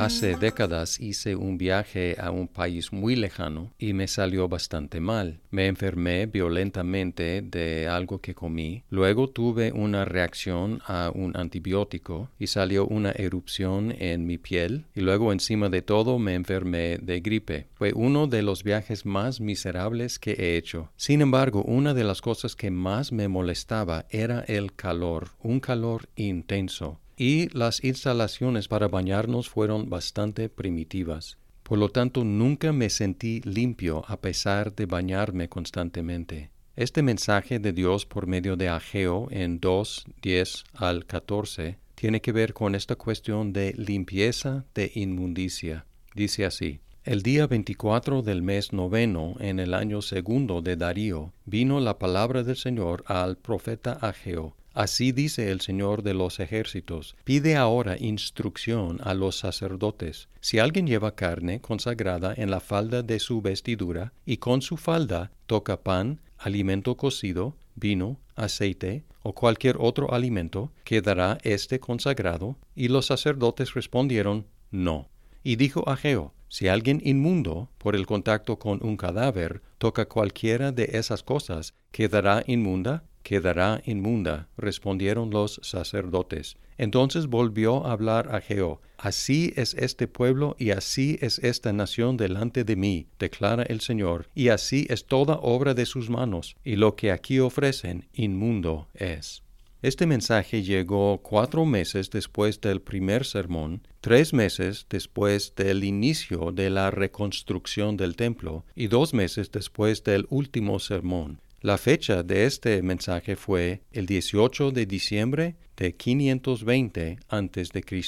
Hace décadas hice un viaje a un país muy lejano y me salió bastante mal. Me enfermé violentamente de algo que comí. Luego tuve una reacción a un antibiótico y salió una erupción en mi piel y luego encima de todo me enfermé de gripe. Fue uno de los viajes más miserables que he hecho. Sin embargo, una de las cosas que más me molestaba era el calor, un calor intenso y las instalaciones para bañarnos fueron bastante primitivas. Por lo tanto, nunca me sentí limpio a pesar de bañarme constantemente. Este mensaje de Dios por medio de Ageo en 2, 10 al 14 tiene que ver con esta cuestión de limpieza de inmundicia. Dice así, el día 24 del mes noveno, en el año segundo de Darío, vino la palabra del Señor al profeta Ageo, Así dice el Señor de los ejércitos, pide ahora instrucción a los sacerdotes. Si alguien lleva carne consagrada en la falda de su vestidura, y con su falda toca pan, alimento cocido, vino, aceite, o cualquier otro alimento, quedará éste consagrado. Y los sacerdotes respondieron, no. Y dijo Ageo, si alguien inmundo, por el contacto con un cadáver, toca cualquiera de esas cosas, ¿quedará inmunda? Quedará inmunda, respondieron los sacerdotes. Entonces volvió a hablar a Jehó, Así es este pueblo y así es esta nación delante de mí, declara el Señor, y así es toda obra de sus manos, y lo que aquí ofrecen inmundo es. Este mensaje llegó cuatro meses después del primer sermón, tres meses después del inicio de la reconstrucción del templo y dos meses después del último sermón. La fecha de este mensaje fue el 18 de diciembre de 520 a.C.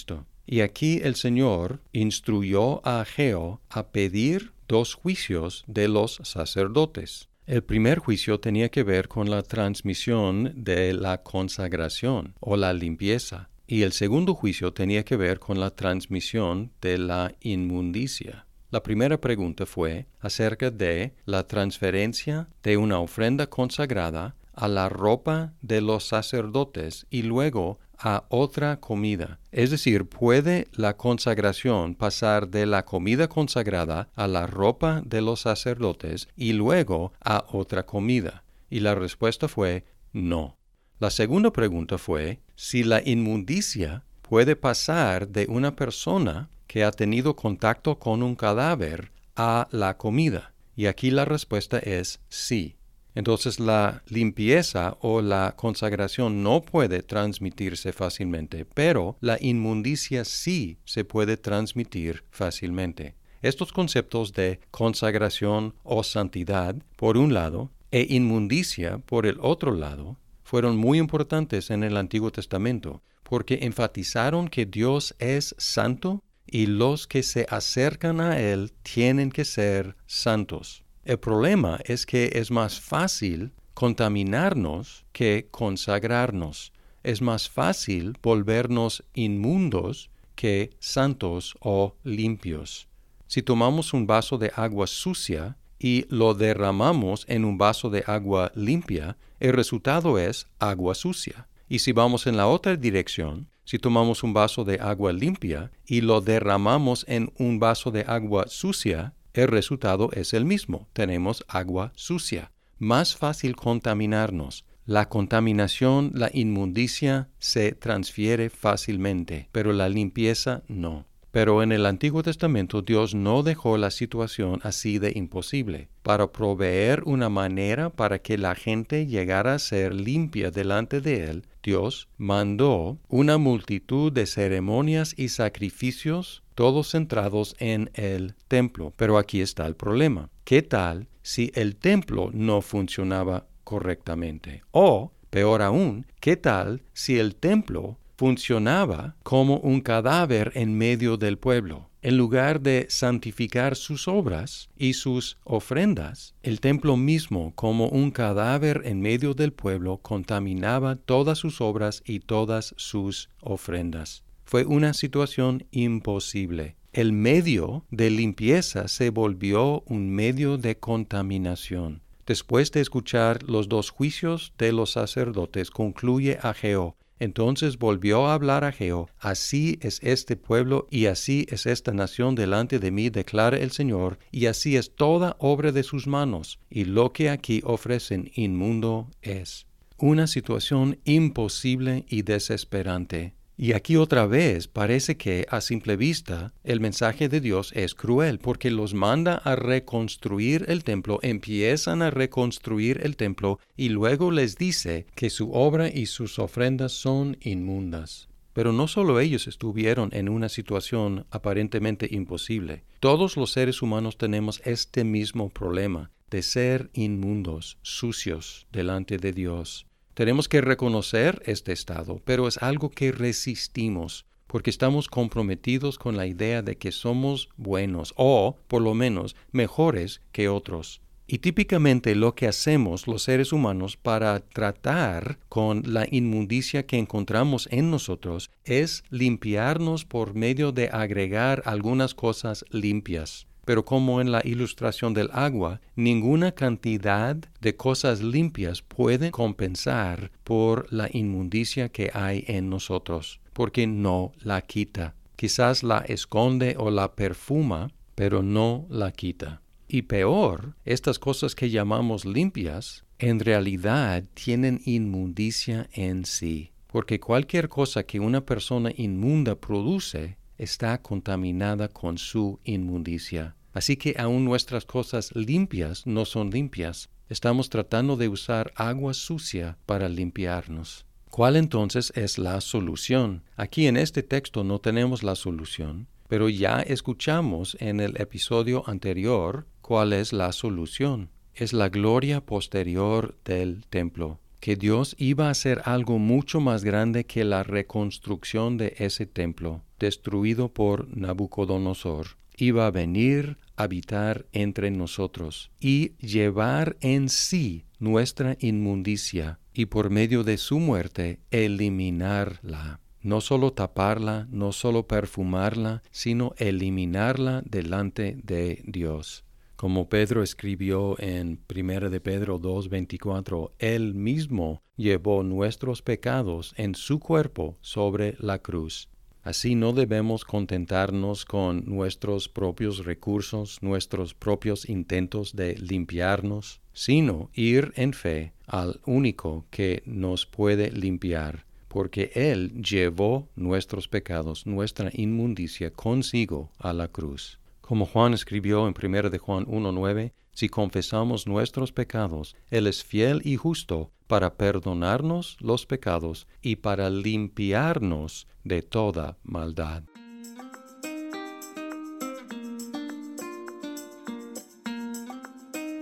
Y aquí el Señor instruyó a Ageo a pedir dos juicios de los sacerdotes. El primer juicio tenía que ver con la transmisión de la consagración o la limpieza, y el segundo juicio tenía que ver con la transmisión de la inmundicia. La primera pregunta fue acerca de la transferencia de una ofrenda consagrada a la ropa de los sacerdotes y luego a otra comida. Es decir, ¿puede la consagración pasar de la comida consagrada a la ropa de los sacerdotes y luego a otra comida? Y la respuesta fue no. La segunda pregunta fue si la inmundicia puede pasar de una persona que ha tenido contacto con un cadáver a la comida? Y aquí la respuesta es sí. Entonces la limpieza o la consagración no puede transmitirse fácilmente, pero la inmundicia sí se puede transmitir fácilmente. Estos conceptos de consagración o santidad, por un lado, e inmundicia, por el otro lado, fueron muy importantes en el Antiguo Testamento, porque enfatizaron que Dios es santo y los que se acercan a Él tienen que ser santos. El problema es que es más fácil contaminarnos que consagrarnos. Es más fácil volvernos inmundos que santos o limpios. Si tomamos un vaso de agua sucia y lo derramamos en un vaso de agua limpia, el resultado es agua sucia. Y si vamos en la otra dirección, si tomamos un vaso de agua limpia y lo derramamos en un vaso de agua sucia, el resultado es el mismo. Tenemos agua sucia. Más fácil contaminarnos. La contaminación, la inmundicia se transfiere fácilmente, pero la limpieza no. Pero en el Antiguo Testamento Dios no dejó la situación así de imposible. Para proveer una manera para que la gente llegara a ser limpia delante de Él, Dios mandó una multitud de ceremonias y sacrificios, todos centrados en el templo. Pero aquí está el problema. ¿Qué tal si el templo no funcionaba correctamente? O, peor aún, ¿qué tal si el templo funcionaba como un cadáver en medio del pueblo. En lugar de santificar sus obras y sus ofrendas, el templo mismo como un cadáver en medio del pueblo contaminaba todas sus obras y todas sus ofrendas. Fue una situación imposible. el medio de limpieza se volvió un medio de contaminación. Después de escuchar los dos juicios de los sacerdotes, concluye Ageo, entonces volvió a hablar a Geo, así es este pueblo y así es esta nación delante de mí, declara el Señor, y así es toda obra de sus manos, y lo que aquí ofrecen inmundo es. Una situación imposible y desesperante. Y aquí otra vez parece que a simple vista el mensaje de Dios es cruel porque los manda a reconstruir el templo, empiezan a reconstruir el templo y luego les dice que su obra y sus ofrendas son inmundas. Pero no solo ellos estuvieron en una situación aparentemente imposible. Todos los seres humanos tenemos este mismo problema de ser inmundos, sucios delante de Dios. Tenemos que reconocer este estado, pero es algo que resistimos porque estamos comprometidos con la idea de que somos buenos o, por lo menos, mejores que otros. Y típicamente lo que hacemos los seres humanos para tratar con la inmundicia que encontramos en nosotros es limpiarnos por medio de agregar algunas cosas limpias. Pero como en la ilustración del agua, ninguna cantidad de cosas limpias puede compensar por la inmundicia que hay en nosotros, porque no la quita. Quizás la esconde o la perfuma, pero no la quita. Y peor, estas cosas que llamamos limpias, en realidad tienen inmundicia en sí, porque cualquier cosa que una persona inmunda produce está contaminada con su inmundicia. Así que aun nuestras cosas limpias no son limpias. Estamos tratando de usar agua sucia para limpiarnos. ¿Cuál entonces es la solución? Aquí en este texto no tenemos la solución, pero ya escuchamos en el episodio anterior cuál es la solución. Es la gloria posterior del templo que Dios iba a hacer algo mucho más grande que la reconstrucción de ese templo, destruido por Nabucodonosor. Iba a venir a habitar entre nosotros y llevar en sí nuestra inmundicia y por medio de su muerte eliminarla. No solo taparla, no solo perfumarla, sino eliminarla delante de Dios. Como Pedro escribió en 1 de Pedro 2:24, Él mismo llevó nuestros pecados en su cuerpo sobre la cruz. Así no debemos contentarnos con nuestros propios recursos, nuestros propios intentos de limpiarnos, sino ir en fe al único que nos puede limpiar, porque Él llevó nuestros pecados, nuestra inmundicia consigo a la cruz. Como Juan escribió en 1 de Juan 1.9, si confesamos nuestros pecados, Él es fiel y justo para perdonarnos los pecados y para limpiarnos de toda maldad.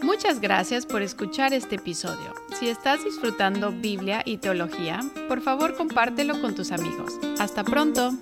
Muchas gracias por escuchar este episodio. Si estás disfrutando Biblia y teología, por favor compártelo con tus amigos. Hasta pronto.